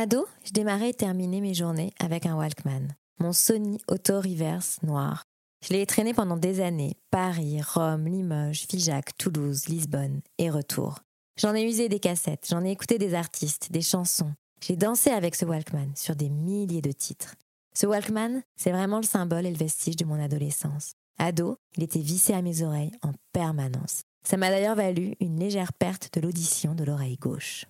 Ado, je démarrais et terminais mes journées avec un Walkman, mon Sony Auto Reverse noir. Je l'ai traîné pendant des années, Paris, Rome, Limoges, Figeac, Toulouse, Lisbonne et retour. J'en ai usé des cassettes, j'en ai écouté des artistes, des chansons. J'ai dansé avec ce Walkman sur des milliers de titres. Ce Walkman, c'est vraiment le symbole et le vestige de mon adolescence. Ado, il était vissé à mes oreilles en permanence. Ça m'a d'ailleurs valu une légère perte de l'audition de l'oreille gauche.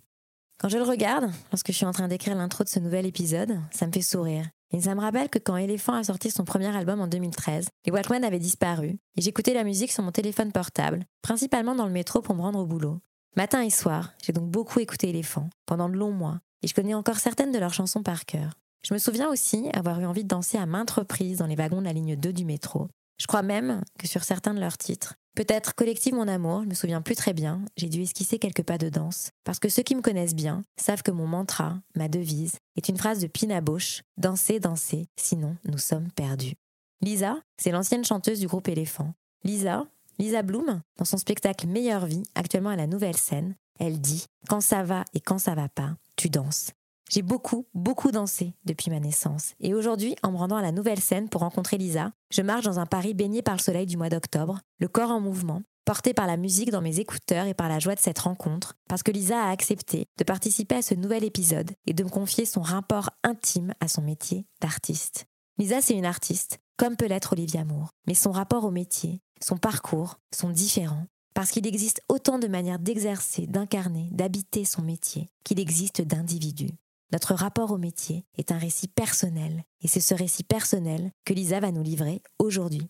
Quand je le regarde, lorsque je suis en train d'écrire l'intro de ce nouvel épisode, ça me fait sourire. Et ça me rappelle que quand Elephant a sorti son premier album en 2013, les Walkman avaient disparu et j'écoutais la musique sur mon téléphone portable, principalement dans le métro pour me rendre au boulot. Matin et soir, j'ai donc beaucoup écouté Elephant pendant de longs mois et je connais encore certaines de leurs chansons par cœur. Je me souviens aussi avoir eu envie de danser à maintes reprises dans les wagons de la ligne 2 du métro. Je crois même que sur certains de leurs titres, peut-être Collective Mon Amour, je me souviens plus très bien, j'ai dû esquisser quelques pas de danse, parce que ceux qui me connaissent bien savent que mon mantra, ma devise, est une phrase de Pina Bausch Dansez, dansez, sinon nous sommes perdus. Lisa, c'est l'ancienne chanteuse du groupe Éléphant. Lisa, Lisa Bloom, dans son spectacle Meilleure vie, actuellement à la nouvelle scène, elle dit Quand ça va et quand ça va pas, tu danses. J'ai beaucoup, beaucoup dansé depuis ma naissance. Et aujourd'hui, en me rendant à la nouvelle scène pour rencontrer Lisa, je marche dans un Paris baigné par le soleil du mois d'octobre, le corps en mouvement, porté par la musique dans mes écouteurs et par la joie de cette rencontre, parce que Lisa a accepté de participer à ce nouvel épisode et de me confier son rapport intime à son métier d'artiste. Lisa, c'est une artiste, comme peut l'être Olivia Moore, mais son rapport au métier, son parcours sont différents, parce qu'il existe autant de manières d'exercer, d'incarner, d'habiter son métier qu'il existe d'individus. Notre rapport au métier est un récit personnel, et c'est ce récit personnel que Lisa va nous livrer aujourd'hui.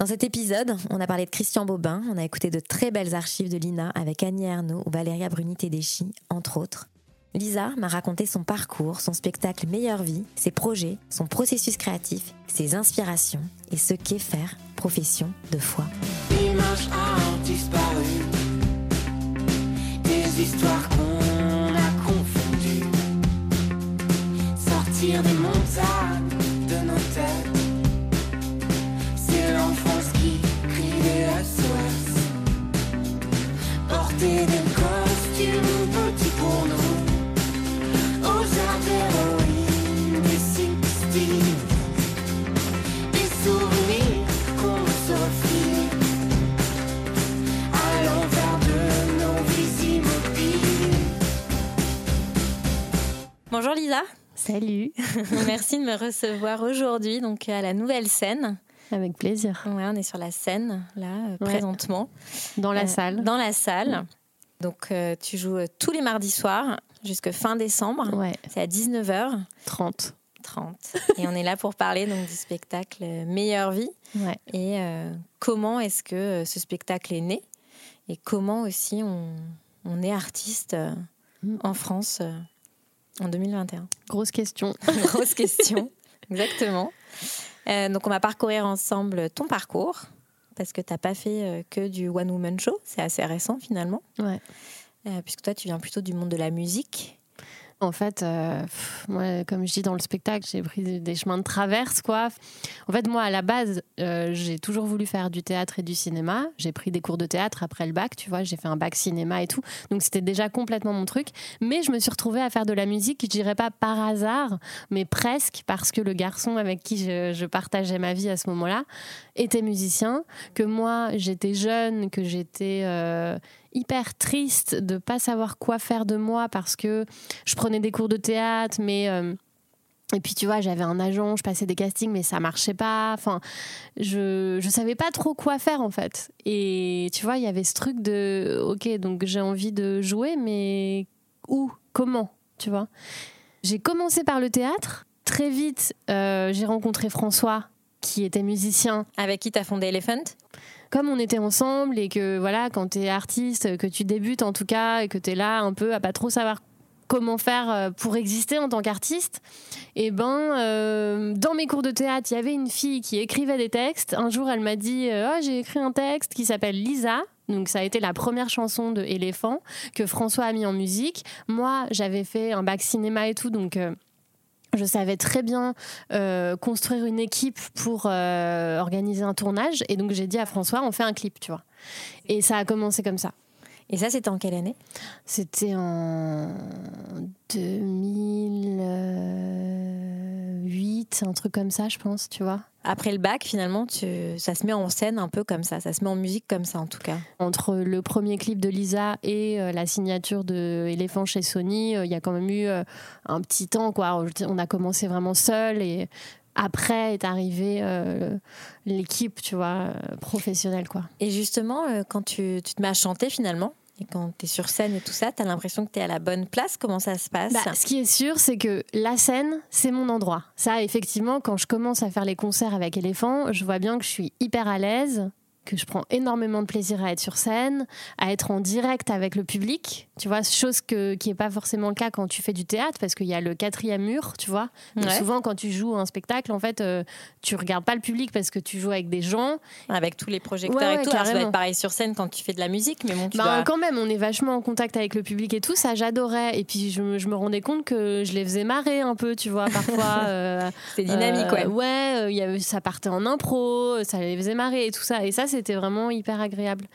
Dans cet épisode, on a parlé de Christian Bobin, on a écouté de très belles archives de Lina avec Annie Ernaux ou Valéria Bruni-Tedeschi, entre autres. Lisa m'a raconté son parcours, son spectacle Meilleure Vie, ses projets, son processus créatif, ses inspirations et ce qu'est faire profession de foi. Sortir des montagnes de nos têtes, c'est l'enfance qui crie des SOS. Porter des costumes petits pour nous, aux d'héroïne des 60 des souvenirs qu'on s'offre à l'envers de nos vies. Bonjour Lisa, Salut, merci de me recevoir aujourd'hui donc à la nouvelle scène. avec plaisir. Ouais, on est sur la scène là euh, Ouais. présentement. Dans la Euh, salle. Dans la salle. Donc euh, tu joues tous les mardis soirs jusqu'à fin décembre. Ouais, C'est à 19h30 30. et on est là pour parler donc du spectacle Meilleure vie Ouais. et euh, comment est-ce que ce spectacle est né? Et comment aussi on, on est artiste Mm. en France en 2021. Grosse question. Grosse question, exactement. Euh, donc, on va parcourir ensemble ton parcours, parce que tu n'as pas fait euh, que du One Woman Show, c'est assez récent finalement, Ouais. Euh, puisque toi, tu viens plutôt du monde de la musique. En fait, euh, moi, comme je dis dans le spectacle, j'ai pris des chemins de traverse, quoi. En fait, moi, à la base, euh, j'ai toujours voulu faire du théâtre et du cinéma. J'ai pris des cours de théâtre après le bac, tu vois. J'ai fait un bac cinéma et tout. Donc, c'était déjà complètement mon truc. Mais je me suis retrouvée à faire de la musique, je dirais pas par hasard, mais presque, parce que le garçon avec qui je, je partageais ma vie à ce moment-là était musicien, que moi, j'étais jeune, que j'étais... euh, hyper triste de pas savoir quoi faire de moi parce que je prenais des cours de théâtre mais euh, et puis tu vois j'avais un agent je passais des castings mais ça marchait pas. Enfin je je savais pas trop quoi faire en fait. Et tu vois il y avait ce truc de ok donc j'ai envie de jouer mais où? Comment? Tu vois? J'ai commencé par le théâtre. Très vite euh, j'ai rencontré François qui était musicien Avec qui tu as fondé Elephant? Comme on était ensemble et que voilà, quand tu es artiste, que tu débutes en tout cas et que tu es là un peu à pas trop savoir comment faire euh, pour exister en tant qu'artiste. Et ben, euh, dans mes cours de théâtre, il y avait une fille qui écrivait des textes. Un jour, elle m'a dit euh, Ah, J'ai écrit un texte qui s'appelle Lisa. Donc ça a été la première chanson de Éléphant que François a mis en musique. Moi, j'avais fait un bac cinéma et tout, donc euh, je savais très bien euh, construire une équipe pour euh, organiser un tournage. Et donc j'ai dit à François, on fait un clip, tu vois. Et ça a commencé comme ça. Et ça, c'était en quelle année? C'était en 2008, un truc comme ça, je pense, tu vois. Après le bac, finalement, tu... ça se met en scène un peu comme ça. Ça se met en musique comme ça, en tout cas. Entre le premier clip de Lisa et euh, la signature de Éléphant chez Sony, euh, il y a quand même eu euh, un petit temps, quoi. On a commencé vraiment seul et après est arrivée euh, l'équipe, tu vois, professionnelle, quoi. Et justement, euh, quand tu, tu te mets à chanter, finalement, et quand tu es sur scène et tout ça, tu as l'impression que tu es à la bonne place. Comment ça se passe Bah, ce qui est sûr, c'est que la scène, c'est mon endroit. Ça, effectivement, quand je commence à faire les concerts avec Éléphant, je vois bien que je suis hyper à l'aise, que je prends énormément de plaisir à être sur scène, à être en direct avec le public. Tu vois, chose que, qui n'est pas forcément le cas quand tu fais du théâtre, parce qu'il y a le quatrième mur, tu vois. Ouais. souvent, quand tu joues un spectacle, en fait, euh, tu regardes pas le public parce que tu joues avec des gens. Avec tous les projecteurs Ouais, et ouais, tout. Alors, ça carrément. être pareil sur scène quand tu fais de la musique, mais bon, tu Bah, dois... Quand même, on est vachement en contact avec le public et tout, ça j'adorais. Et puis je, me- je me rendais compte que je les faisais marrer un peu, tu vois, parfois. euh, C'est dynamique, euh, ouais. Ouais, euh, il y avait- ça partait en impro, ça les faisait marrer et tout ça. Et ça, c'était vraiment hyper agréable.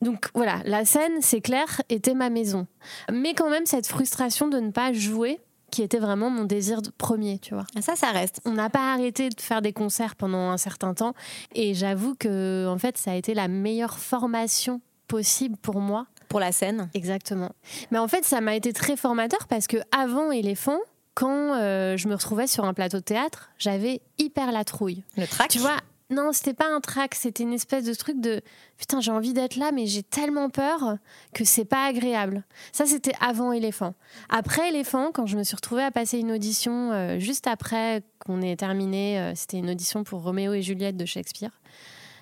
Donc voilà, la scène, c'est clair, était ma maison. Mais quand même, cette frustration de ne pas jouer, qui était vraiment mon désir de- premier, tu vois. Ça, ça reste. On n'a pas arrêté de faire des concerts pendant un certain temps. Et j'avoue que, en fait, ça a été la meilleure formation possible pour moi Pour la scène. Exactement. Mais en fait, ça m'a été très formateur parce que avant Éléphant, quand euh, je me retrouvais sur un plateau de théâtre, j'avais hyper la trouille. Le track. Tu vois, non, c'était pas un trac, c'était une espèce de truc de putain, j'ai envie d'être là, mais j'ai tellement peur que c'est pas agréable. Ça, c'était avant Éléphant. Après Éléphant, quand je me suis retrouvée à passer une audition euh, juste après qu'on ait terminé, euh, c'était une audition pour Roméo et Juliette de Shakespeare,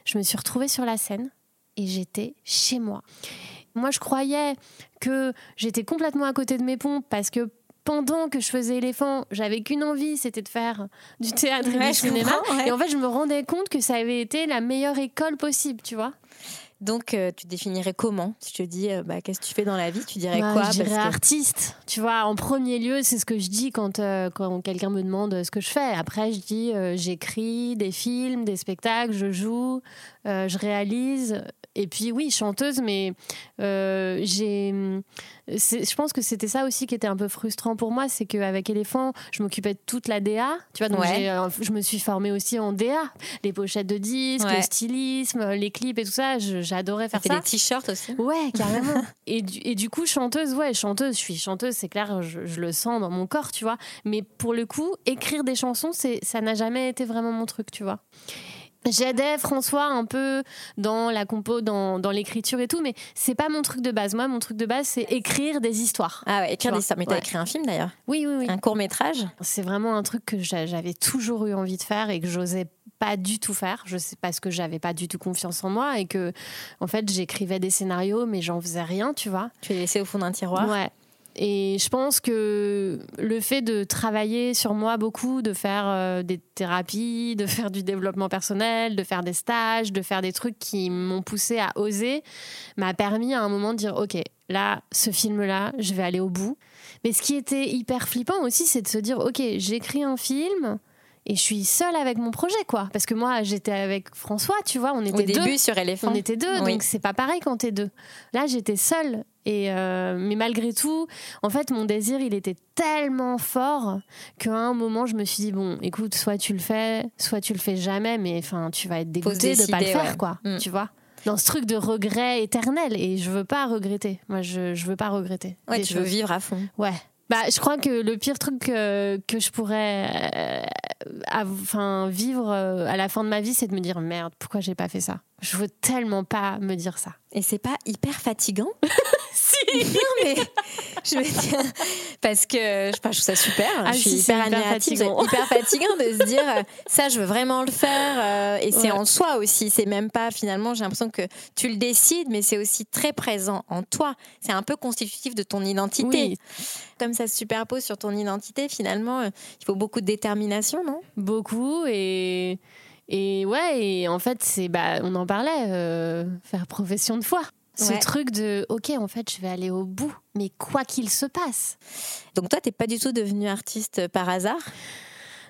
je me suis retrouvée sur la scène et j'étais chez moi. Moi, je croyais que j'étais complètement à côté de mes pompes parce que pendant que je faisais éléphant, j'avais qu'une envie, c'était de faire du théâtre et du cinéma. ouais. Et en fait, je me rendais compte que ça avait été la meilleure école possible, tu vois. Donc, euh, tu définirais comment? Si je te dis, euh, bah, qu'est-ce que tu fais dans la vie, tu dirais Bah, quoi? Je dirais Parce que- artiste. Tu vois, en premier lieu, c'est ce que je dis quand, euh, quand quelqu'un me demande ce que je fais. Après, je dis j'écris des films, des spectacles, je joue, je réalise. Et puis, oui, chanteuse, mais euh, j'ai. Je pense que c'était ça aussi qui était un peu frustrant pour moi, c'est qu'avec Éléphant, je m'occupais de toute la DA. Tu vois, donc Ouais. euh, je me suis formée aussi en DA. Les pochettes de disques, Ouais. le stylisme, les clips et tout ça, j'adorais faire ça. des t-shirts aussi. Ouais, carrément. et, du, et du coup, chanteuse, ouais, chanteuse, je suis chanteuse, c'est clair, je, je le sens dans mon corps, tu vois. Mais pour le coup, écrire des chansons, c'est, ça n'a jamais été vraiment mon truc, tu vois. J'aidais François un peu dans la compo, dans, dans l'écriture et tout, mais c'est pas mon truc de base. Moi, mon truc de base, c'est écrire des histoires. Ah ouais, écrire des histoires. Mais t'as Ouais. écrit un film d'ailleurs? Oui, oui, oui. Un court métrage C'est vraiment un truc que j'a- j'avais toujours eu envie de faire et que j'osais pas du tout faire. Je sais parce que j'avais pas du tout confiance en moi et que, en fait, j'écrivais des scénarios, mais j'en faisais rien, tu vois. Tu l'as laissé au fond d'un tiroir? Ouais. Et je pense que le fait de travailler sur moi beaucoup, de faire euh, des thérapies, de faire du développement personnel, de faire des stages, de faire des trucs qui m'ont poussé à oser, m'a permis à un moment de dire ok, là, ce film-là, je vais aller au bout. Mais ce qui était hyper flippant aussi, c'est de se dire ok, j'écris un film. Et je suis seule avec mon projet, quoi. Parce que moi, j'étais avec François, tu vois, on était Au deux. début sur Éléphant. On était deux, Oui. donc c'est pas pareil quand t'es deux. Là, j'étais seule. Et euh, mais malgré tout, en fait, mon désir, il était tellement fort qu'à un moment, je me suis dit bon, écoute, soit tu le fais, soit tu le fais jamais, mais enfin, tu vas être dégoûté de pas le faire, ouais. quoi. Mm. Tu vois dans ce truc de regret éternel et je veux pas regretter. Moi, je, je veux pas regretter. Ouais, tu veux vivre à fond. Ouais. Bah, je crois que le pire truc que je pourrais euh, enfin, vivre euh, à la fin de ma vie, c'est de me dire merde, pourquoi j'ai pas fait ça? Je veux tellement pas me dire ça. Et c'est pas hyper fatigant? Non, mais je veux dire, parce que je, trouve ça super. Ah, je suis si, hyper hyper admirative. C'est hyper fatigant de se dire, euh, ça, je veux vraiment le faire. euh, et c'est Ouais. en soi aussi. C'est même pas, finalement, j'ai l'impression que tu le décides, mais c'est aussi très présent en toi. C'est un peu constitutif de ton identité. Oui. Comme ça se superpose sur ton identité, finalement, euh, il faut beaucoup de détermination, non? Beaucoup et et ouais et en fait c'est bah on en parlait euh, faire profession de foi. Ce Ouais. truc de ok en fait je vais aller au bout mais quoi qu'il se passe. Donc toi, t'es pas du tout devenue artiste par hasard?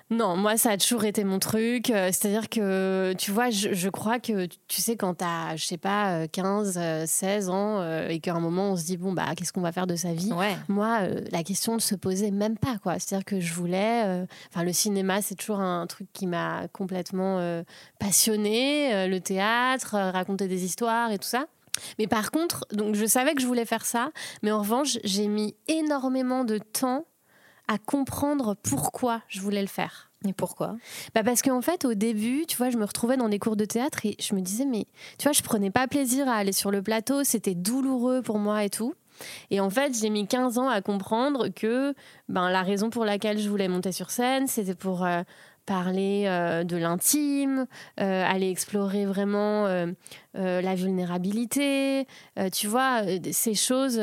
Non, moi, ça a toujours été mon truc. Euh, C'est-à-dire que, tu vois, je, je crois que, tu sais, quand t'as, je sais pas, euh, 15, euh, 16 ans, euh, et qu'à un moment, on se dit, bon, bah, qu'est-ce qu'on va faire de sa vie? Ouais. Moi, la question ne se posait même pas, quoi. C'est-à-dire que je voulais... euh, Enfin, le cinéma, c'est toujours un truc qui m'a complètement euh, passionnée. euh, le théâtre, raconter des histoires et tout ça. Mais par contre, donc je savais que je voulais faire ça, mais en revanche, j'ai mis énormément de temps à comprendre pourquoi je voulais le faire. Et pourquoi? Bah parce qu'en fait, au début, tu vois, je me retrouvais dans des cours de théâtre et je me disais, mais tu vois, je prenais pas plaisir à aller sur le plateau, c'était douloureux pour moi et tout. Et en fait, j'ai mis 15 ans à comprendre que ben, la raison pour laquelle je voulais monter sur scène, c'était pour euh, parler euh, de l'intime, euh, aller explorer vraiment euh, la vulnérabilité, tu vois, ces choses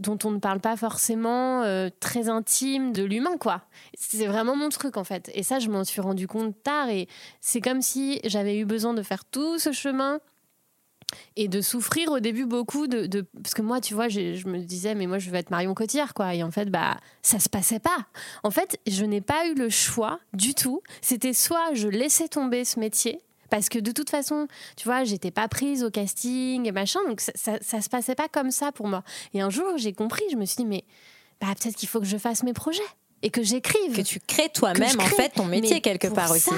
dont on ne parle pas forcément, très intimes de l'humain, quoi. C'est vraiment mon truc, en fait. Et ça, je m'en suis rendu compte tard. Et c'est comme si j'avais eu besoin de faire tout ce chemin et de souffrir au début beaucoup de, de- parce que moi tu vois je me disais mais moi je veux être Marion Cotillard quoi et en fait bah ça se passait pas en fait je n'ai pas eu le choix du tout c'était soit je laissais tomber ce métier parce que de toute façon, tu vois, j'étais pas prise au casting et machin, donc ça, ça, ça se passait pas comme ça pour moi. Et un jour, j'ai compris, je me suis dit, mais bah, peut-être qu'il faut que je fasse mes projets et que j'écrive. Que tu crées toi-même, en fait, ton métier Mais quelque part aussi.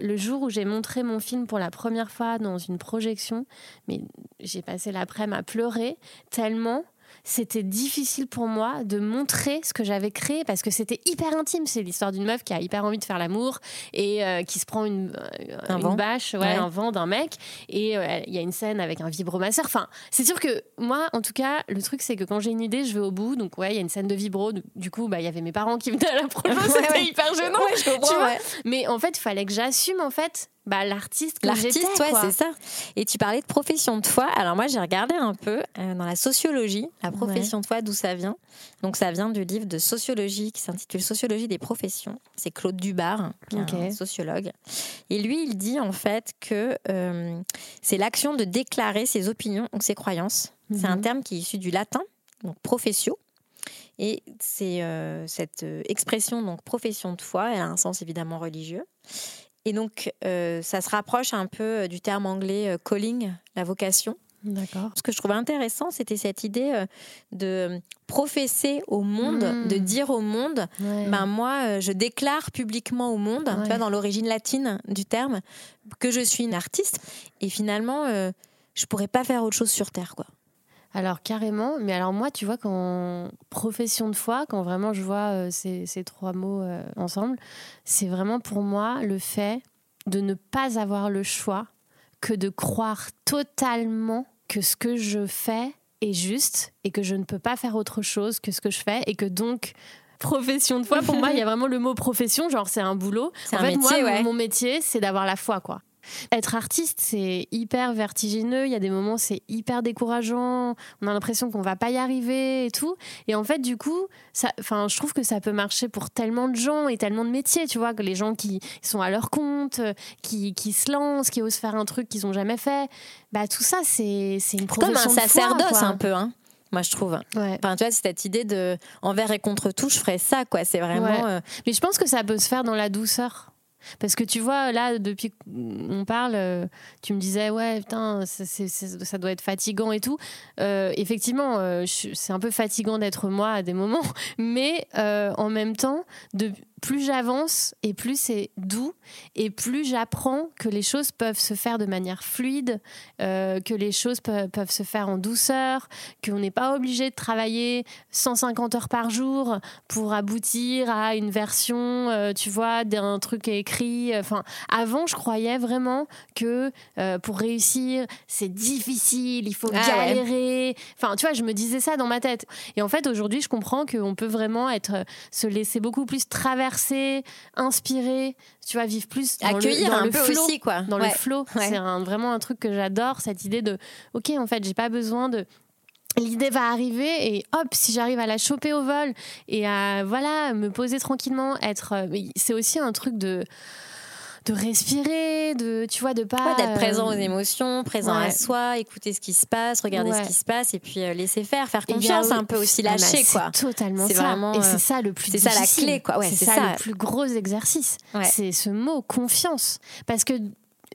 Le jour où j'ai montré mon film pour la première fois dans une projection, mais j'ai passé l'après-midi à pleurer tellement c'était difficile pour moi de montrer ce que j'avais créé parce que c'était hyper intime. C'est l'histoire d'une meuf qui a hyper envie de faire l'amour et euh, qui se prend une, euh, Un une vent. bâche, ouais, Ouais. un vent d'un mec. Et euh, il y a une scène avec un vibromasseur. Enfin, c'est sûr que moi, en tout cas, le truc, c'est que quand j'ai une idée, je vais au bout. Donc, ouais, il y a une scène de vibro. Du- coup, bah, il y avait mes parents qui venaient à la promo. Ouais, C'était hyper gênant. Ouais, je comprends, tu vois. Mais en fait, il fallait que j'assume, en fait, bah, l'artiste que L'artiste, ouais, c'est ça. Et tu parlais de profession de foi. Alors moi, j'ai regardé un peu euh, dans la sociologie, la profession de foi, d'où ça vient. Donc ça vient du livre de sociologie qui s'intitule Sociologie des professions. C'est Claude Dubar, qui est Ok. un sociologue. Et lui, il dit en fait que euh, c'est l'action de déclarer ses opinions ou ses croyances. C'est un Mhm. terme qui est issu du latin, donc professio. Et c'est euh, cette expression, donc profession de foi, elle a un sens évidemment religieux. Et donc, euh, ça se rapproche un peu euh, du terme anglais euh, calling, la vocation. D'accord. Ce que je trouvais intéressant, c'était cette idée de professer au monde, Mm. de dire au monde, Ouais. ben moi, je déclare publiquement au monde, tu Ouais. vois, dans l'origine latine du terme, que je suis une artiste. Et finalement, euh, je pourrais pas faire autre chose sur Terre, quoi. Alors carrément, mais alors moi, tu vois, quand profession de foi, quand vraiment je vois euh, ces, ces trois mots euh, ensemble, c'est vraiment pour moi le fait de ne pas avoir le choix que de croire totalement que ce que je fais est juste et que je ne peux pas faire autre chose que ce que je fais et que donc profession de foi pour moi il y a vraiment le mot profession genre c'est un boulot C'est en un fait métier, moi ouais. mon métier c'est d'avoir la foi quoi être artiste, c'est hyper vertigineux. Il y a des moments, c'est hyper décourageant. On a l'impression qu'on va pas y arriver et tout. Et en fait, du coup, ça, enfin, je trouve que ça peut marcher pour tellement de gens et tellement de métiers. Tu vois, que les gens qui sont à leur compte, euh, qui, qui se lancent, qui osent faire un truc qu'ils ont jamais fait. Bah, tout ça, c'est c'est une Comme profession un de foi, sacerdoce, un peu, hein, moi, je trouve. Ouais. Enfin, tu vois, c'est cette idée de envers et contre tout, je ferais ça, quoi. C'est vraiment. Ouais. euh, Mais je pense que ça peut se faire dans la douceur. Parce que tu vois, là, depuis qu'on parle, euh, tu me disais, ouais, putain, ça, ça doit être fatigant et tout. Euh, effectivement, euh, c'est un peu fatigant d'être moi à des moments, mais en même temps, de, plus j'avance et plus c'est doux et plus j'apprends que les choses peuvent se faire de manière fluide, euh, que les choses pe- peuvent se faire en douceur, qu'on n'est pas obligé de travailler 150 heures par jour pour aboutir à une version, euh, tu vois, d'un truc écrit. Enfin, avant, je croyais vraiment que euh, pour réussir, c'est difficile, il faut Ah ouais. galérer. Enfin, tu vois, je me disais ça dans ma tête. Et en fait, aujourd'hui, je comprends qu'on peut vraiment être, se laisser beaucoup plus traverser, inspirer, tu vois, vivre plus dans Accueillir le, dans un le peu flow, aussi, quoi. Dans Ouais. le flow. Ouais. C'est vraiment un truc que j'adore, cette idée de, ok, en fait, j'ai pas besoin de l'idée va arriver et hop si j'arrive à la choper au vol et à voilà me poser tranquillement être euh, c'est aussi un truc de de respirer de tu vois de pas Ouais, d'être euh, présent aux émotions, présent à soi, écouter ce qui se passe, regarder Ouais. ce qui se passe et puis euh, laisser faire, faire a confiance, un peu aussi Ah, mais lâcher c'est quoi. totalement ça vraiment, et euh, c'est ça le plus c'est ça la clé, quoi. C'est ça, ça. le plus gros exercice c'est ce mot confiance parce que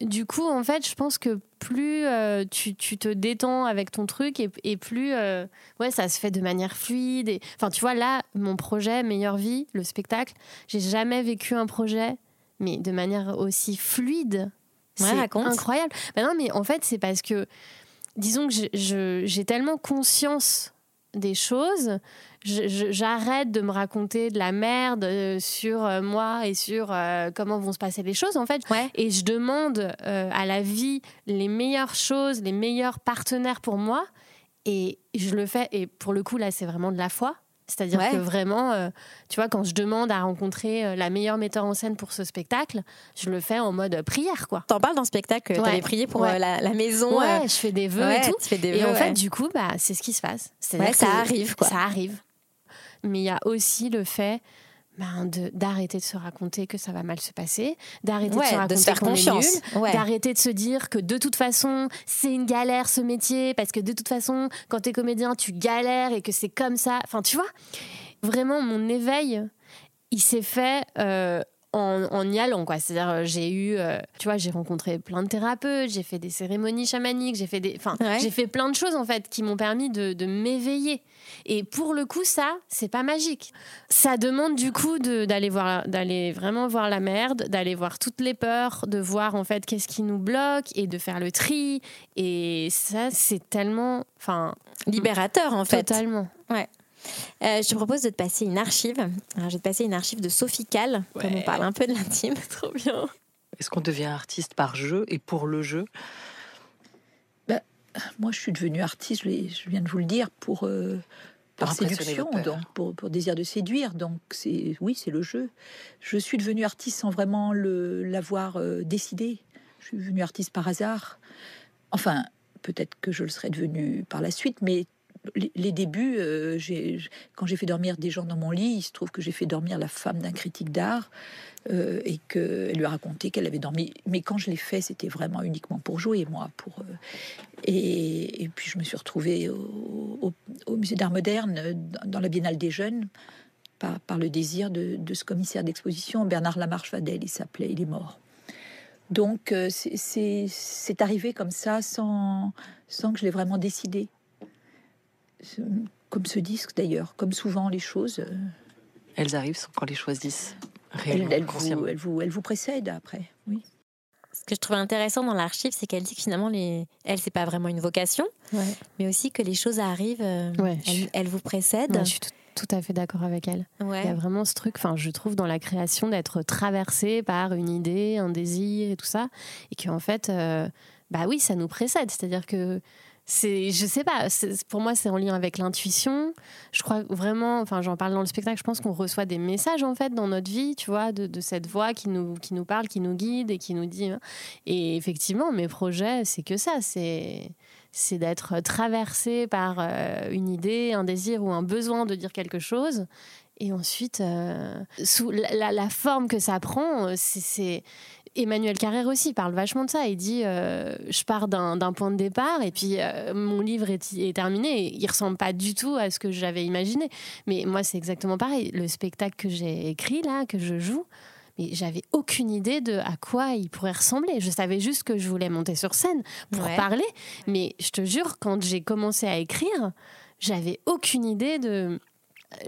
du coup en fait je pense que plus euh, tu, tu te détends avec ton truc et, et plus euh, ouais ça se fait de manière fluide enfin tu vois là mon projet meilleure vie le spectacle j'ai jamais vécu un projet mais de manière aussi fluide Ouais, c'est raconte. incroyable Bah non mais en fait c'est parce que disons que je- je- j'ai tellement conscience des choses, je- j'arrête de me raconter de la merde euh, sur euh, moi et sur euh, comment vont se passer les choses en fait. Ouais. Et je demande euh, à la vie les meilleures choses, les meilleurs partenaires pour moi. Et je le fais. Et pour le coup, là, c'est vraiment de la foi. C'est-à-dire Ouais. que vraiment, euh, tu vois, quand je demande à rencontrer euh, la meilleure metteur en scène pour ce spectacle, je le fais en mode prière, quoi. T'en parles dans le spectacle, Ouais. t'avais prié pour Ouais. euh, la, la maison. Ouais, euh, je fais des vœux et tout. tu fais des Et vœux, en fait, du coup, bah, c'est ce qui se passe. Ça que arrive, quoi. Ça arrive. Mais il y a aussi le fait ben, d'arrêter de se raconter que ça va mal se passer, d'arrêter Ouais, de se raconter qu'on est confiance. nul, Ouais. d'arrêter de se dire que de toute façon, c'est une galère ce métier, parce que de toute façon, quand t'es comédien, tu galères et que c'est comme ça. Enfin, tu vois, vraiment, mon éveil, il s'est fait euh, en, en y allant, quoi. C'est-à-dire, euh, j'ai eu, euh, tu vois, j'ai rencontré plein de thérapeutes, j'ai fait des cérémonies chamaniques, j'ai fait des, enfin, Ouais. j'ai fait plein de choses en fait qui m'ont permis de, de m'éveiller. Et pour le coup, ça, c'est pas magique. Ça demande du coup d'aller voir, d'aller vraiment voir la merde, d'aller voir toutes les peurs, de voir en fait qu'est-ce qui nous bloque et de faire le tri. Et ça, c'est tellement, enfin, Libérateur en fait. totalement. Euh, je te propose de te passer une archive. Alors, je vais te passer une archive de Sophie Cal, comme on parle un peu de l'intime. Trop bien. Est-ce qu'on devient artiste par jeu et pour le jeu? Moi, je suis devenue artiste, je, viens de vous le dire, pour, euh, Pour par impressionner séduction, donc pour, pour désir de séduire. Donc, c'est oui, c'est le jeu. Je suis devenue artiste sans vraiment l'avoir euh, décidé. Je suis devenue artiste par hasard. Enfin, peut-être que je le serais devenue par la suite, mais les, débuts, euh, quand j'ai fait dormir des gens dans mon lit, il se trouve que j'ai fait dormir la femme d'un critique d'art euh, et qu'elle lui a raconté qu'elle avait dormi. Mais quand je l'ai fait, c'était vraiment uniquement pour jouer, moi. Pour, euh, et, puis je me suis retrouvée au, musée d'art moderne, dans la Biennale des Jeunes, par, par le désir de, ce commissaire d'exposition, Bernard Lamarche Vadel, il s'appelait, il est mort. Donc c'est arrivé comme ça, sans, sans que je l'ai vraiment décidé. Comme ce disque d'ailleurs, comme souvent les choses, euh, Elles arrivent sans qu'on les choisisse elles, réellement, elles vous, elles, vous, elles vous précèdent après. Oui. Ce que je trouve intéressant dans l'archive, c'est qu'elle dit que finalement, les... elle, c'est pas vraiment une vocation, Ouais. mais aussi que les choses arrivent, euh, Ouais, elles, suis- elles vous précèdent. Ouais, je suis tout, tout à fait d'accord avec elle. Ouais. Il y a vraiment ce truc, enfin, je trouve dans la création d'être traversé par une idée, un désir et tout ça, et qu'en fait, euh, bah oui, ça nous précède. C'est-à-dire que c'est, je sais pas, pour moi, c'est en lien avec l'intuition. Je crois vraiment, enfin, j'en parle dans le spectacle. Je pense qu'on reçoit des messages en fait dans notre vie, tu vois, de, cette voix qui nous, qui nous parle, qui nous guide et qui nous dit. hein. Et effectivement, mes projets, c'est que ça, c'est c'est d'être traversé par euh, une idée, un désir ou un besoin de dire quelque chose. Et ensuite, euh, sous la, forme que ça prend, euh, c'est. Emmanuel Carrère aussi parle vachement de ça. Il dit euh, Je pars d'un point de départ et puis euh, mon livre est, est terminé. Et il ressemble pas du tout à ce que j'avais imaginé. Mais moi, c'est exactement pareil. Le spectacle que j'ai écrit là, que je joue, mais j'avais aucune idée de à quoi il pourrait ressembler. Je savais juste que je voulais monter sur scène pour Ouais. parler. Mais je te jure, quand j'ai commencé à écrire, j'avais aucune idée de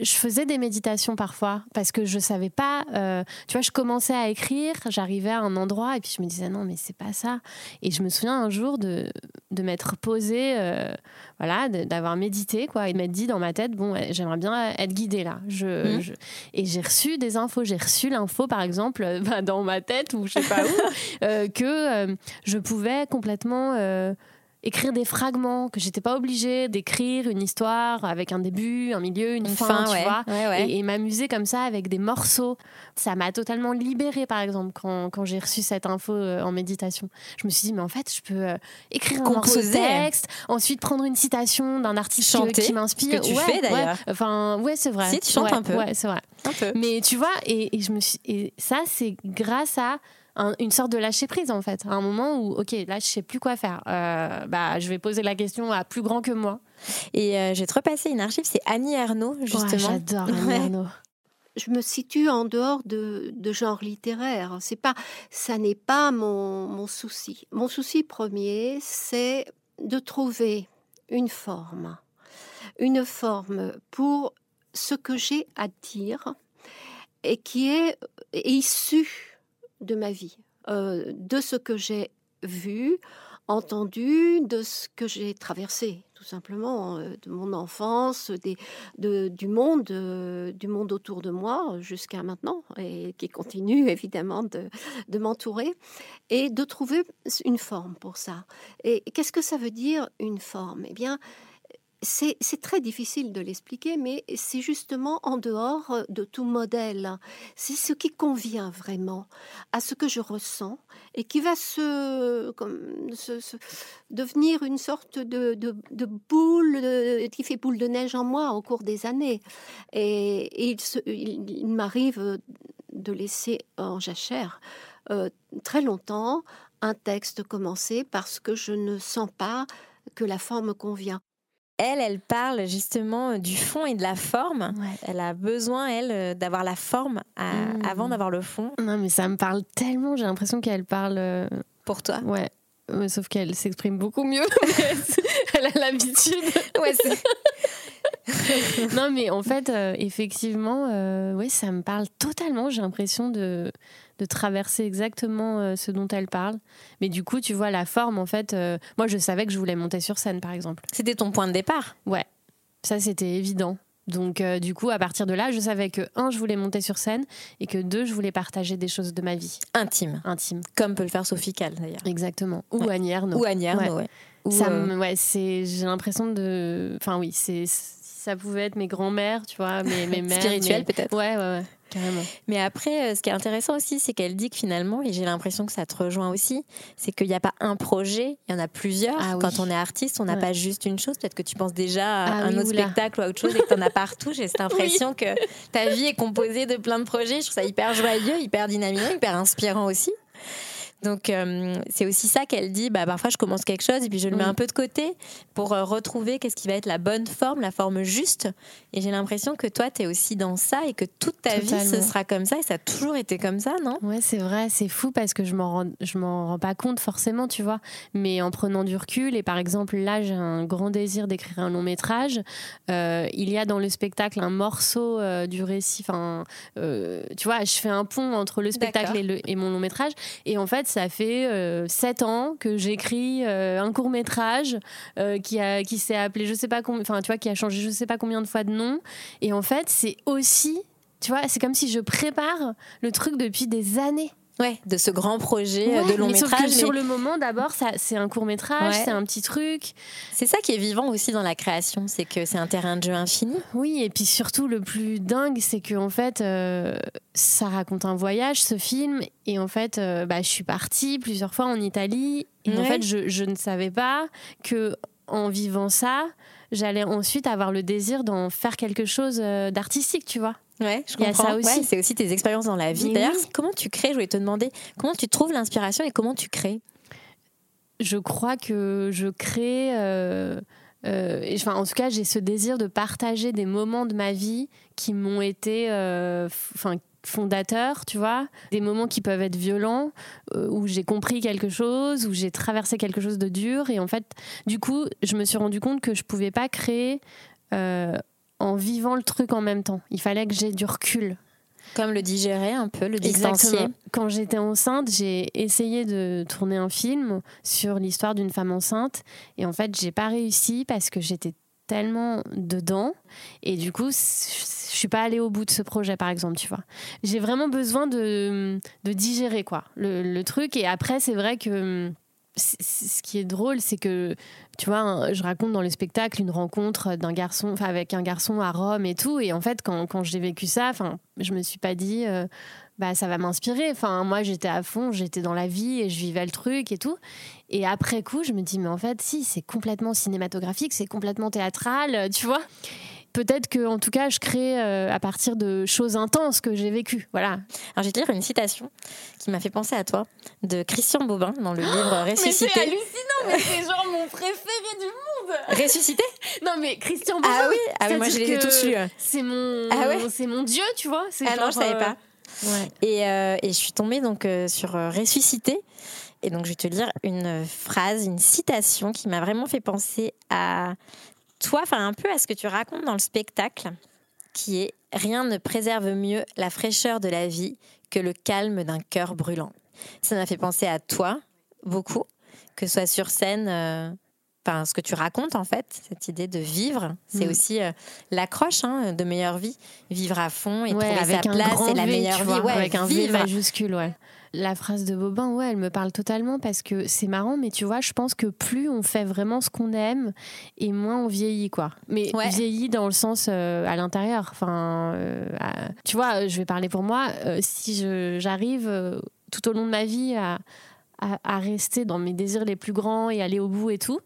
je faisais des méditations parfois parce que je savais pas. euh, tu vois, je commençais à écrire, j'arrivais à un endroit et puis je me disais non, mais c'est pas ça. Et je me souviens un jour de, de m'être posée, euh, voilà, d'avoir médité quoi, et de m'être dit dans ma tête bon, j'aimerais bien être guidée là. Je, Mhm. je- et j'ai reçu des infos. J'ai reçu l'info par exemple euh, bah, dans ma tête ou je sais pas où euh, que je pouvais complètement écrire des fragments, que j'étais pas obligée d'écrire une histoire avec un début, un milieu, une, Une fin, fin, tu ouais. vois, Ouais, ouais. et, et m'amuser comme ça avec des morceaux. Ça m'a totalement libérée, par exemple, quand, quand j'ai reçu cette info euh, en méditation. Je me suis dit, mais en fait, je peux euh, écrire un morceau texte, ensuite prendre une citation d'un artiste Chanter, qui m'inspire. que tu fais, d'ailleurs. Enfin, ouais, c'est vrai. Si, tu chantes un peu. Ouais, c'est vrai. Un peu. Mais tu vois, et, et je me suis, et ça, c'est grâce à un- une sorte de lâcher prise en fait. À un moment où, ok, là, je sais plus quoi faire. Euh, bah, je vais poser la question à plus grand que moi. Et euh, j'ai te repassé une archive, c'est Annie Ernaux, Ouais, justement. J'adore Annie Ouais. Je me situe en dehors de, de genre littéraire. C'est pas, ça n'est pas mon, mon souci. Mon souci premier, c'est de trouver une forme, une forme pour ce que j'ai à dire et qui est issue de ma vie, euh, de ce que j'ai vu, entendu, de ce que j'ai traversé, tout simplement, euh, de mon enfance, de- du monde, euh, du monde autour de moi jusqu'à maintenant, et qui continue évidemment de, de m'entourer, et de trouver une forme pour ça. Et qu'est-ce que ça veut dire une forme? Eh bien, c'est très difficile de l'expliquer, mais c'est justement en dehors de tout modèle. C'est ce qui convient vraiment à ce que je ressens et qui va se, devenir une sorte de, boule euh, qui fait boule de neige en moi au cours des années. Et, il m'arrive de laisser en jachère euh, très longtemps un texte commencé parce que je ne sens pas que la forme convient. Elle, elle parle justement euh, du fond et de la forme. Ouais. Elle a besoin, elle, euh, d'avoir la forme à- Mm. avant d'avoir le fond. Non, mais ça me parle tellement. J'ai l'impression qu'elle parle. euh, Pour toi Ouais. Ouais, sauf qu'elle s'exprime beaucoup mieux. elle a l'habitude. Ouais, c'est- non, mais en fait, euh, effectivement, euh, ouais, ça me parle totalement. J'ai l'impression de, de traverser exactement euh, ce dont elle parle. Mais du coup, tu vois, la forme, en fait, euh, moi, je savais que je voulais monter sur scène, par exemple. C'était ton point de départ. Ouais, ça, c'était évident. Donc, du coup, à partir de là, je savais que, un, je voulais monter sur scène et que, deux, je voulais partager des choses de ma vie Intime. intime. Comme peut le faire Sophie Calle, d'ailleurs. Exactement. Ou Ouais. Annie. Ou Annie ouais. Ou, Ça me- ouais, c'est, j'ai l'impression de. Enfin, oui, c'est, ça pouvait être mes grands-mères, tu vois, mes, mes mères. Spirituelles, mes- peut-être. Ouais, ouais, ouais, carrément. Mais après, euh, ce qui est intéressant aussi, c'est qu'elle dit que finalement, et j'ai l'impression que ça te rejoint aussi, c'est qu'il n'y a pas un projet, il y en a plusieurs. Ah oui. Quand on est artiste, on n'a Ouais. pas juste une chose. Peut-être que tu penses déjà à Ah un oui, autre oula. spectacle ou à autre chose et que tu en as partout. J'ai cette impression que ta vie est composée de plein de projets. Je trouve ça hyper joyeux, hyper dynamisant, hyper inspirant aussi. Donc euh, c'est aussi ça qu'elle dit. Bah, parfois je commence quelque chose et puis je le mets un peu de côté pour euh, retrouver qu'est-ce qui va être la bonne forme, la forme juste. Et j'ai l'impression que toi tu es aussi dans ça et que toute ta vie ce sera comme ça et ça a toujours été comme ça, non? Ouais, c'est vrai, c'est fou parce que je m'en rends, je m'en rends pas compte forcément, tu vois. Mais en prenant du recul, et par exemple, là, j'ai un grand désir d'écrire un long métrage. Euh, il y a dans le spectacle un morceau du récit. Enfin, tu vois, je fais un pont entre le spectacle et, le- et mon long métrage. Et en fait, ça fait euh, sept ans que j'écris euh, un court métrage euh, qui qui s'est appelé, je sais pas combien, enfin, tu vois, qui a changé, je sais pas combien de fois de nom. Et en fait, c'est aussi tu vois, c'est comme si je prépare le truc depuis des années. Ouais, de ce grand projet euh, Ouais, de long mais sauf métrage. que sur mais le moment, d'abord, c'est un court métrage, Ouais. c'est un petit truc. C'est ça qui est vivant aussi dans la création, c'est que c'est un terrain de jeu infini. Oui, et puis surtout, le plus dingue, c'est que en fait, euh, ça raconte un voyage, ce film. Et en fait, euh, bah, je suis partie plusieurs fois en Italie. Et en fait, je, je ne savais pas que en vivant ça, j'allais ensuite avoir le désir d'en faire quelque chose d'artistique, tu vois. Ouais, je Il y a comprends. ça aussi. Ouais, c'est aussi tes expériences dans la vie. D'ailleurs, oui. comment tu crées Je voulais te demander comment tu trouves l'inspiration et comment tu crées? je crois que je crée. euh, euh, et, enfin, en tout cas, j'ai ce désir de partager des moments de ma vie qui m'ont été, euh, enfin, fondateurs, tu vois, des moments qui peuvent être violents, euh, où j'ai compris quelque chose, où j'ai traversé quelque chose de dur, et en fait, du coup, je me suis rendu compte que je pouvais pas créer. euh, en vivant le truc en même temps. Il fallait que j'ai du recul. Comme le digérer un peu, le distancier. Exactement. Quand j'étais enceinte, j'ai essayé de tourner un film sur l'histoire d'une femme enceinte. Et en fait, j'ai pas réussi parce que j'étais tellement dedans. Et du coup, je suis pas allée au bout de ce projet, par exemple, tu vois. J'ai vraiment besoin de, de digérer, quoi, le, le truc. Et après, c'est vrai que c- ce qui est drôle, c'est que, tu vois, je raconte dans le spectacle une rencontre d'un garçon, enfin, avec un garçon à Rome et tout. Et en fait, quand, quand j'ai vécu ça, enfin, je me suis pas dit, euh, bah, ça va m'inspirer. Enfin, moi, j'étais à fond, j'étais dans la vie et je vivais le truc et tout. Et après coup, je me dis, mais en fait, si, c'est complètement cinématographique, c'est complètement théâtral, euh, tu vois. Peut-être que, en tout cas, je crée euh, à partir de choses intenses que j'ai vécues. Voilà. Alors, je vais te lire une citation qui m'a fait penser à toi, de Christian Bobin, dans le livre Mais c'est Ressuscité. hallucinant, mais c'est genre mon préféré du monde. Ressuscité Non, mais Christian Bobin. Ah oui, ah oui moi je c'est-à-dire les ai que tous lus. C'est mon, Ah ouais c'est mon dieu, tu vois. C'est Ah non, je savais euh, pas. Ouais. Et, euh, et je suis tombée donc euh, sur euh, Ressuscité. Et donc je vais te lire une phrase, une citation qui m'a vraiment fait penser à toi, enfin un peu à ce que tu racontes dans le spectacle, qui est Rien ne préserve mieux la fraîcheur de la vie que le calme d'un cœur brûlant. Ça m'a fait penser à toi beaucoup, que ce soit sur scène. euh, Enfin, ce que tu racontes en fait, cette idée de vivre, c'est Mm. aussi euh, l'accroche hein, de meilleure vie, vivre à fond et Ouais, trouver avec sa place et la V, meilleure vie. Ouais, avec un V vivre. majuscule, ouais. La phrase de Bobin, ouais, elle me parle totalement parce que c'est marrant, mais tu vois, je pense que plus on fait vraiment ce qu'on aime et moins on vieillit, quoi. Mais Ouais. vieillit dans le sens euh, à l'intérieur. Enfin, euh, à- tu vois, je vais parler pour moi. euh, si j'arrive euh, tout au long de ma vie à, à, à rester dans mes désirs les plus grands et aller au bout et tout,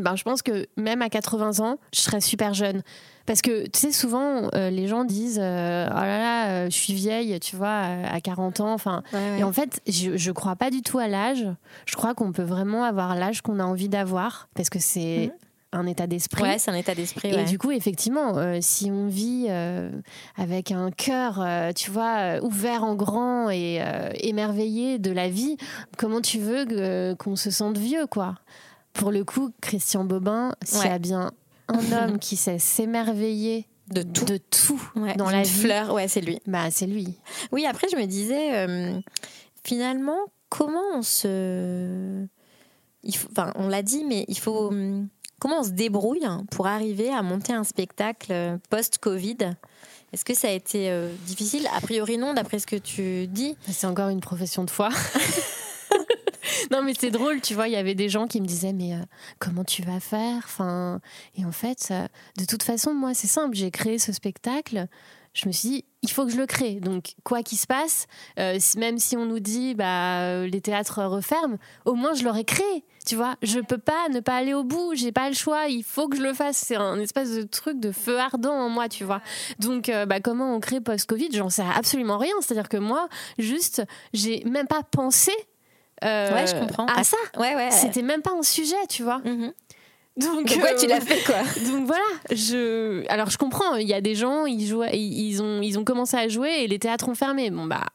ben, je pense que même à 80 ans, je serais super jeune. Parce que, tu sais, souvent, euh, les gens disent euh, Oh là là, euh, je suis vieille, tu vois, à à 40 ans. Enfin, Ouais, ouais. Et en fait, je, je crois pas du tout à l'âge. Je crois qu'on peut vraiment avoir l'âge qu'on a envie d'avoir. Parce que c'est un état d'esprit. Ouais, c'est un état d'esprit. Et ouais. du coup, effectivement, euh, si on vit euh, avec un cœur, euh, tu vois, ouvert en grand et émerveillé de la vie, comment tu veux qu'on se sente vieux, quoi? Pour le coup, Christian Bobin, s'il y a bien un homme qui sait s'émerveiller de tout, de tout Ouais, dans la vie, fleur, ouais, c'est lui. bah c'est lui. Oui, après, je me disais, euh, finalement, comment on se. Il faut, enfin, on l'a dit, mais il faut. hum, Comment on se débrouille pour arriver à monter un spectacle euh, post-Covid? Est-ce que ça a été euh, difficile? A priori, non, d'après ce que tu dis. C'est encore une profession de foi. non, mais c'est drôle, tu vois, il y avait des gens qui me disaient, mais euh, comment tu vas faire? Enfin, Et en fait, de toute façon, moi, c'est simple, j'ai créé ce spectacle. Je me suis dit, il faut que je le crée. Donc, quoi qu'il se passe, euh, même si on nous dit, bah, euh, les théâtres referment, au moins je l'aurais créé. Tu vois, je peux pas ne pas aller au bout, j'ai pas le choix, il faut que je le fasse. C'est un espèce de truc de feu ardent en moi, tu vois. Donc, bah, comment on crée post-Covid? J'en sais absolument rien. C'est-à-dire que moi, juste, j'ai même pas pensé euh, Ouais, je comprends. à ça. Ouais, ouais. C'était même pas un sujet, tu vois. Mhm. Donc, Donc, ouais, euh, tu l'as fait, quoi. donc voilà, je alors je comprends, il y a des gens, ils jouaient, ils ont ils ont commencé à jouer et les théâtres ont fermé. Bon bah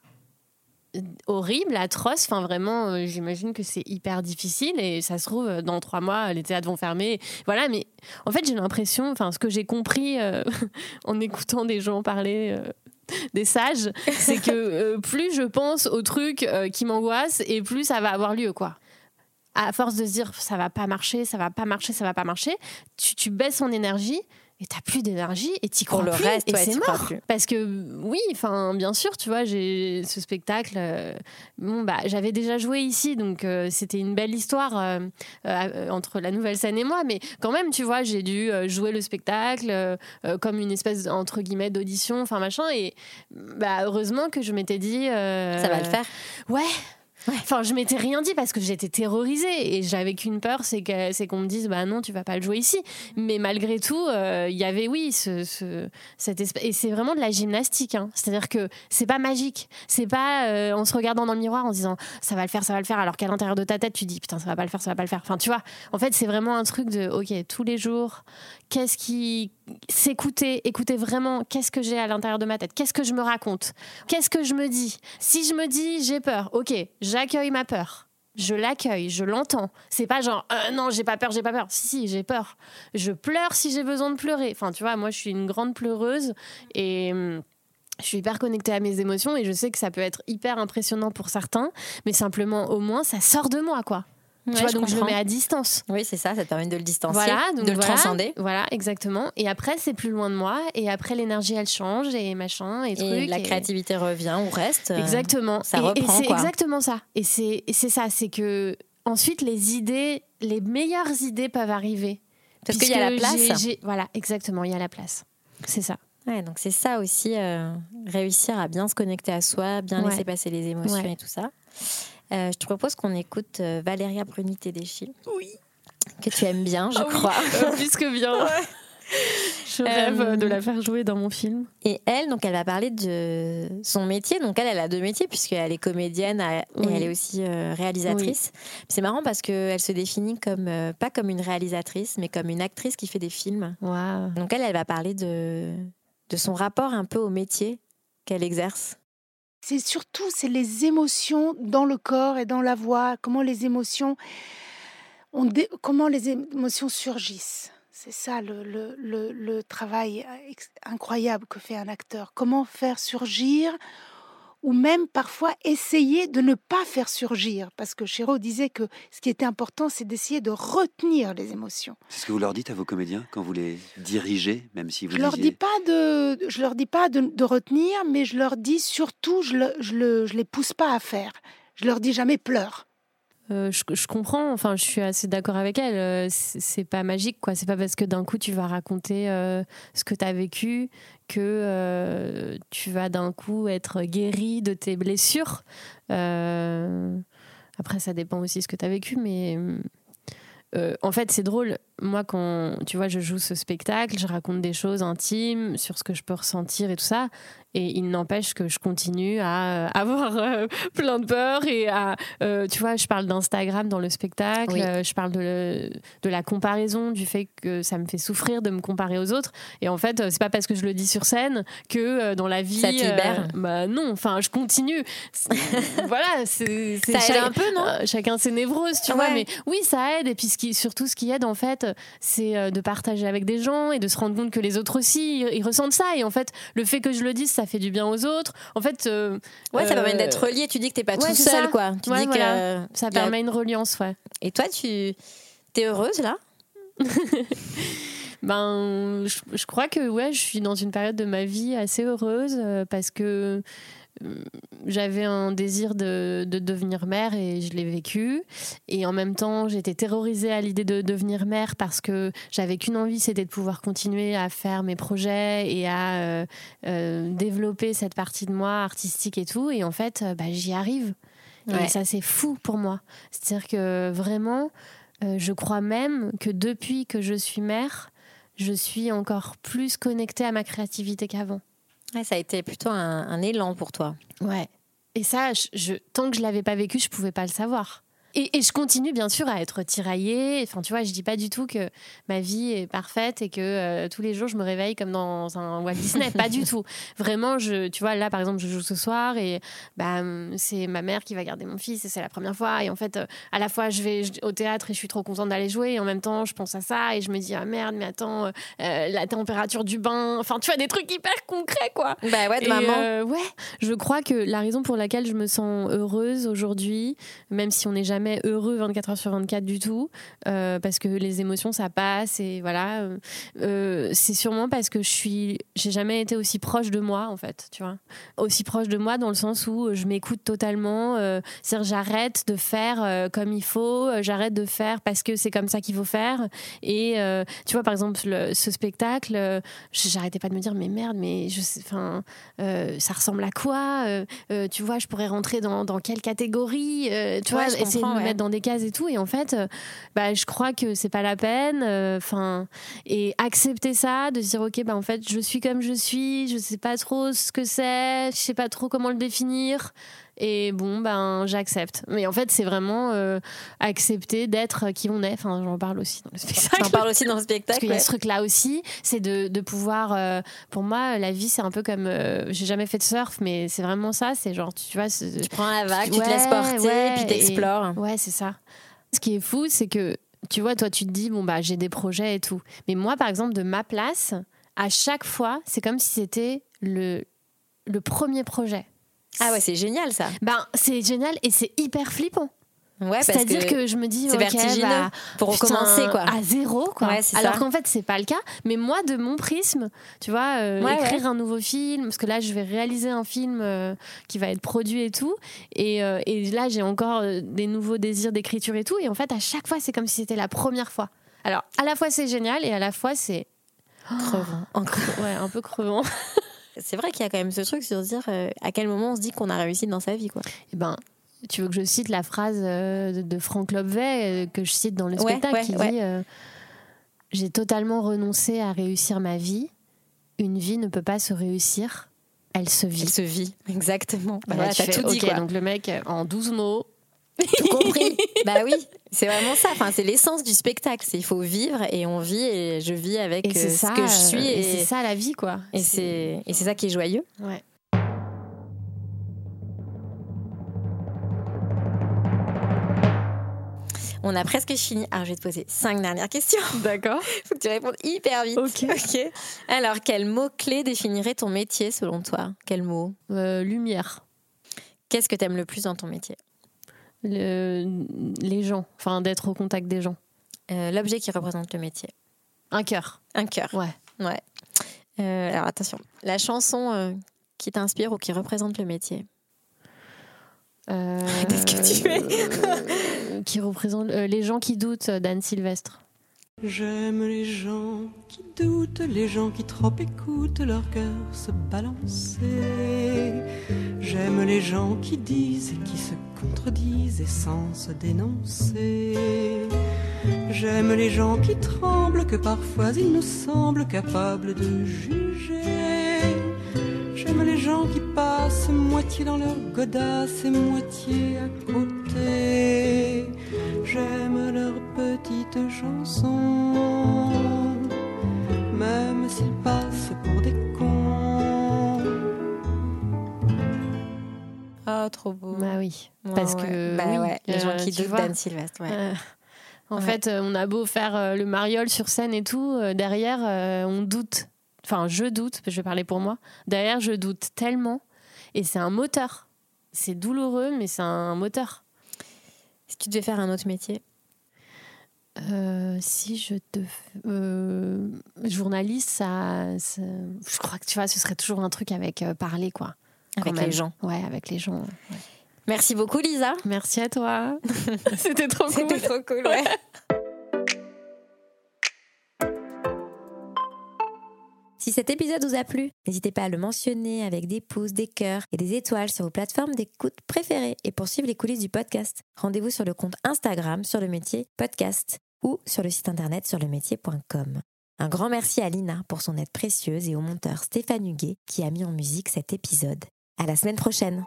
horrible, atroce, enfin vraiment euh, j'imagine que c'est hyper difficile et ça se trouve euh, dans trois mois les théâtres vont fermer. Voilà, mais en fait j'ai l'impression, enfin ce que j'ai compris euh, en écoutant des gens parler euh, des sages, c'est que euh, plus je pense aux trucs euh, qui m'angoissent et plus ça va avoir lieu quoi. À force de se dire ça va pas marcher, ça va pas marcher, ça va pas marcher, tu, tu baisses en énergie et t'as plus d'énergie et t'y Pour crois le plus reste, et ouais, c'est mort. plus. Parce que oui, enfin bien sûr, tu vois, j'ai ce spectacle. euh, bon bah j'avais déjà joué ici, donc euh, c'était une belle histoire euh, entre la nouvelle scène et moi. Mais quand même, tu vois, j'ai dû jouer le spectacle comme une espèce entre guillemets d'audition, enfin machin. Et bah heureusement que je m'étais dit Ça va le faire. Ouais. Enfin, je m'étais rien dit parce que j'étais terrorisée et j'avais qu'une peur, c'est que c'est qu'on me dise bah non, tu vas pas le jouer ici. Mais malgré tout, euh, il y avait oui et c'est vraiment de la gymnastique. hein. C'est-à-dire que c'est pas magique, c'est pas euh, en se regardant dans le miroir en disant ça va le faire, ça va le faire, alors qu'à l'intérieur de ta tête tu dis putain ça va pas le faire, ça va pas le faire. Enfin tu vois, en fait c'est vraiment un truc de ok tous les jours, qu'est-ce qui s'écouter, écouter vraiment qu'est-ce que j'ai à l'intérieur de ma tête, qu'est-ce que je me raconte, qu'est-ce que je me dis? Si je me dis j'ai peur, ok, j'accueille ma peur. je l'accueille, je l'entends. C'est pas genre euh, non, j'ai pas peur, j'ai pas peur. Si si, j'ai peur. Je pleure si j'ai besoin de pleurer. Enfin, tu vois, moi je suis une grande pleureuse et hum, je suis hyper connectée à mes émotions et je sais que ça peut être hyper impressionnant pour certains, mais simplement au moins ça sort de moi quoi. Ouais, tu vois, je donc je le mets à distance. Oui, c'est ça, ça te permet de le distancier, Voilà, donc de le voilà, transcender. Voilà, exactement. Et après, c'est plus loin de moi. Et après, l'énergie, elle change et machin et, Et la et- créativité revient ou reste. euh, Exactement. ça Et- et, reprend, c'est quoi. exactement ça. Et c'est et c'est ça, c'est que ensuite les idées, les meilleures idées peuvent arriver. Parce qu'il y a la place. Voilà, exactement, il y a la place. C'est ça. Ouais, donc c'est ça aussi, euh, réussir à bien se connecter à soi, bien Ouais. laisser passer les émotions Ouais. et tout ça. Euh, je te propose qu'on écoute euh, Valéria Bruni Tedeschi. Oui. Que tu aimes bien, je Ah crois. Euh, plus que bien. Je rêve Euh, de la faire jouer dans mon film. Et elle, donc, elle va parler de son métier. Donc, elle, elle a deux métiers, puisqu'elle est comédienne Oui. et elle est aussi euh, réalisatrice. C'est marrant parce qu'elle se définit comme, euh, pas comme une réalisatrice, mais comme une actrice qui fait des films. Donc, elle, elle va parler de, de son rapport un peu au métier qu'elle exerce. C'est surtout c'est les émotions dans le corps et dans la voix, comment les émotions on comment les émotions surgissent. C'est ça le, travail ex- incroyable que fait un acteur. Comment faire surgir ou même parfois essayer de ne pas faire surgir. Parce que Chéreau disait que ce qui était important, c'est d'essayer de retenir les émotions. C'est ce que vous leur dites à vos comédiens quand vous les dirigez, même si vous Je leur disiez- dis pas de, je leur dis pas de, de retenir, mais je leur dis surtout, je, le, je, le- je les pousse pas à faire. Je leur dis jamais pleure. Euh, je, comprends, enfin, je suis assez d'accord avec elle. Euh, C'est pas magique, quoi. C'est pas parce que d'un coup tu vas raconter euh, ce que tu as vécu que tu vas d'un coup être guéri de tes blessures. Après, ça dépend aussi de ce que tu as vécu, mais en fait, c'est drôle. Moi, quand tu vois, je joue ce spectacle, je raconte des choses intimes sur ce que je peux ressentir et tout ça. Et il n'empêche que je continue à euh, avoir euh, plein de peur et à, euh, tu vois, je parle d'Instagram dans le spectacle, Oui. euh, je parle de, le- de la comparaison, du fait que ça me fait souffrir de me comparer aux autres. Et en fait, c'est pas parce que je le dis sur scène que dans la vie, Ça te libère. bah non, enfin, je continue. Voilà, c'est Ça aide un peu, non? Chacun ses névroses, tu vois. Ouais. Mais oui, ça aide. Et puis ce qui, surtout, ce qui aide, en fait, c'est euh, de partager avec des gens et de se rendre compte que les autres aussi, ils, ils ressentent ça. Et en fait, le fait que je le dise, ça fait du bien aux autres. En fait, euh, Ouais, ça euh, permet d'être relié. Tu dis que t'es pas ouais, tout seul, ça. quoi. Tu Ouais, dis voilà. que ça a- permet une reliance, ouais. Et toi, tu es heureuse là? Ben, je, je crois que ouais, je suis dans une période de ma vie assez heureuse euh, parce que euh, j'avais un désir de, de devenir mère et je l'ai vécu. Et en même temps, j'étais terrorisée à l'idée de devenir mère parce que j'avais qu'une envie, c'était de pouvoir continuer à faire mes projets et à euh, euh, développer cette partie de moi artistique et tout. Et en fait, euh, bah, j'y arrive. Ouais. Et ça, c'est fou pour moi. C'est-à-dire que vraiment, euh, je crois même que depuis que je suis mère, je suis encore plus connectée à ma créativité qu'avant. Ça a été plutôt un, élan pour toi. Ouais. Et ça, tant que je l'avais pas vécu, je pouvais pas le savoir. Et, et je continue bien sûr à être tiraillée. Enfin, tu vois, je dis pas du tout que ma vie est parfaite et que euh, tous les jours je me réveille comme dans un Walt Disney. pas du tout. Vraiment, je, tu vois, là par exemple, je joue ce soir et bah, hum, c'est ma mère qui va garder mon fils et c'est la première fois. Et en fait, euh, à la fois, je vais au théâtre et je suis trop contente d'aller jouer. Et en même temps, je pense à ça et je me dis, ah merde, mais attends, euh, la température du bain. Enfin, tu vois, des trucs hyper concrets, quoi. Bah ouais, de Et, maman. ouais, je crois que la raison pour laquelle je me sens heureuse aujourd'hui, même si on n'est jamais heureux 24 heures sur 24 du tout, euh, parce que les émotions ça passe et voilà, euh, euh, c'est sûrement parce que je suis, j'ai jamais été aussi proche de moi en fait, tu vois, aussi proche de moi dans le sens où je m'écoute totalement, euh, c'est-à-dire j'arrête de faire comme il faut, j'arrête de faire parce que c'est comme ça qu'il faut faire. Et tu vois par exemple le- ce spectacle, j'arrêtais pas de me dire mais merde mais je sais, enfin ça ressemble à quoi tu vois je pourrais rentrer dans, dans quelle catégorie tu Ouais, vois de me mettre dans des cases et tout. Et en fait euh, bah je crois que c'est pas la peine enfin et accepter ça de se dire ok bah en fait je suis comme je suis je sais pas trop ce que c'est je sais pas trop comment le définir Et bon, ben, j'accepte. Mais en fait, c'est vraiment euh, accepter d'être qui on est. Enfin, j'en parle aussi dans le spectacle. J'en parle aussi dans le spectacle. Parce qu'il y a ouais. ce truc-là aussi, c'est de, de pouvoir. euh, pour moi, la vie, c'est un peu comme. euh, J'ai jamais fait de surf, mais c'est vraiment ça. C'est genre, tu vois. Tu prends la vague, tu te Ouais, laisses porter, ouais, puis t'explores. Ouais, c'est ça. Ce qui est fou, c'est que, tu vois, toi, tu te dis, bon, bah, j'ai des projets et tout. Mais moi, par exemple, de ma place, à chaque fois, c'est comme si c'était le, le premier projet. Ah ouais, c'est génial ça. Ben, c'est génial et c'est hyper flippant. Ouais, C'est-à-dire que, je me dis, c'est ok, vertigineux bah, pour putain, recommencer quoi. À zéro, quoi. Ouais, c'est Alors qu'en fait, c'est pas le cas. Mais moi, de mon prisme, tu vois, euh, Ouais, écrire un nouveau film, parce que là, je vais réaliser un film euh, qui va être produit et tout. Et, euh, et là, j'ai encore des nouveaux désirs d'écriture et tout. Et en fait, à chaque fois, c'est comme si c'était la première fois. Alors, à la fois, c'est génial et à la fois, c'est. Crevant. Encore. Ouais, un peu crevant. C'est vrai qu'il y a quand même ce truc sur dire euh, à quel moment on se dit qu'on a réussi dans sa vie quoi. Eh ben, tu veux que je cite la phrase euh, de- de Franck Lobvet euh, que je cite dans le Ouais, spectacle ouais, qui ouais. dit euh, J'ai totalement renoncé à réussir ma vie. Une vie ne peut pas se réussir, elle se vit. Elle se vit, exactement. Bah tu fais, tout dit quoi. donc le mec, en 12 mots, Tout compris. bah oui, c'est vraiment ça. Enfin, c'est l'essence du spectacle. C'est il faut vivre et on vit et je vis avec euh, ce ça, que je suis euh, et, et c'est ça la vie, quoi. et c'est et c'est ça qui est joyeux. Ouais. On a presque fini. Alors, je vais te poser cinq dernières questions. D'accord. Faut que tu répondes hyper vite. Ok. Alors, quel mot-clé définirait ton métier selon toi? Quel mot? Euh, lumière. Qu'est-ce que tu aimes le plus dans ton métier? Le- les gens, enfin d'être au contact des gens. Euh, L'objet qui représente le métier. Un cœur. Un cœur. Ouais. Ouais. Euh, alors, attention. La chanson euh, qui t'inspire ou qui représente le métier? Qu'est-ce que tu fais? euh, Qui représente les gens qui doutent d'Anne Sylvestre. J'aime les gens qui doutent, les gens qui trop écoutent leur cœur se balancer. J'aime les gens qui disent et qui se contredisent et sans se dénoncer. J'aime les gens qui tremblent, que parfois ils nous semblent capables de juger. J'aime les gens qui passent moitié dans leur godasse et moitié à côté. J'aime leurs petites chansons, même s'ils passent pour des cons. Oh, trop beau. Bah oui. Ouais, Parce ouais. que. Bah oui, ouais, les gens euh, qui tu doutent d'Anne Sylvestre. Ouais. euh, en Ouais. fait, euh, on a beau faire le mariole sur scène et tout, derrière, on doute. Enfin, je doute, je vais parler pour moi. Derrière, je doute tellement. Et c'est un moteur. C'est douloureux, mais c'est un moteur. Si tu devais faire un autre métier? Euh, si je te. euh, journaliste, ça, ça- Je crois que tu vois, ce serait toujours un truc avec euh, parler, quoi. Avec les gens. Ouais, avec les gens. ouais. Merci beaucoup, Lisa. Merci à toi. C'était trop cool. C'était trop cool, ouais. Si cet épisode vous a plu, n'hésitez pas à le mentionner avec des pouces, des cœurs et des étoiles sur vos plateformes d'écoute préférées et pour suivre les coulisses du podcast. Rendez-vous sur le compte Instagram sur le métier podcast ou sur le site internet sur le métier.com. Un grand merci à Lina pour son aide précieuse et au monteur Stéphane Huguet qui a mis en musique cet épisode. À la semaine prochaine.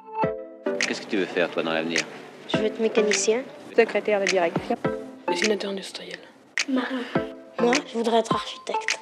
Qu'est-ce que tu veux faire, toi, dans l'avenir? Je veux être mécanicien. Secrétaire de direction. Dessinateur industriel. Marin. Moi, je voudrais être architecte.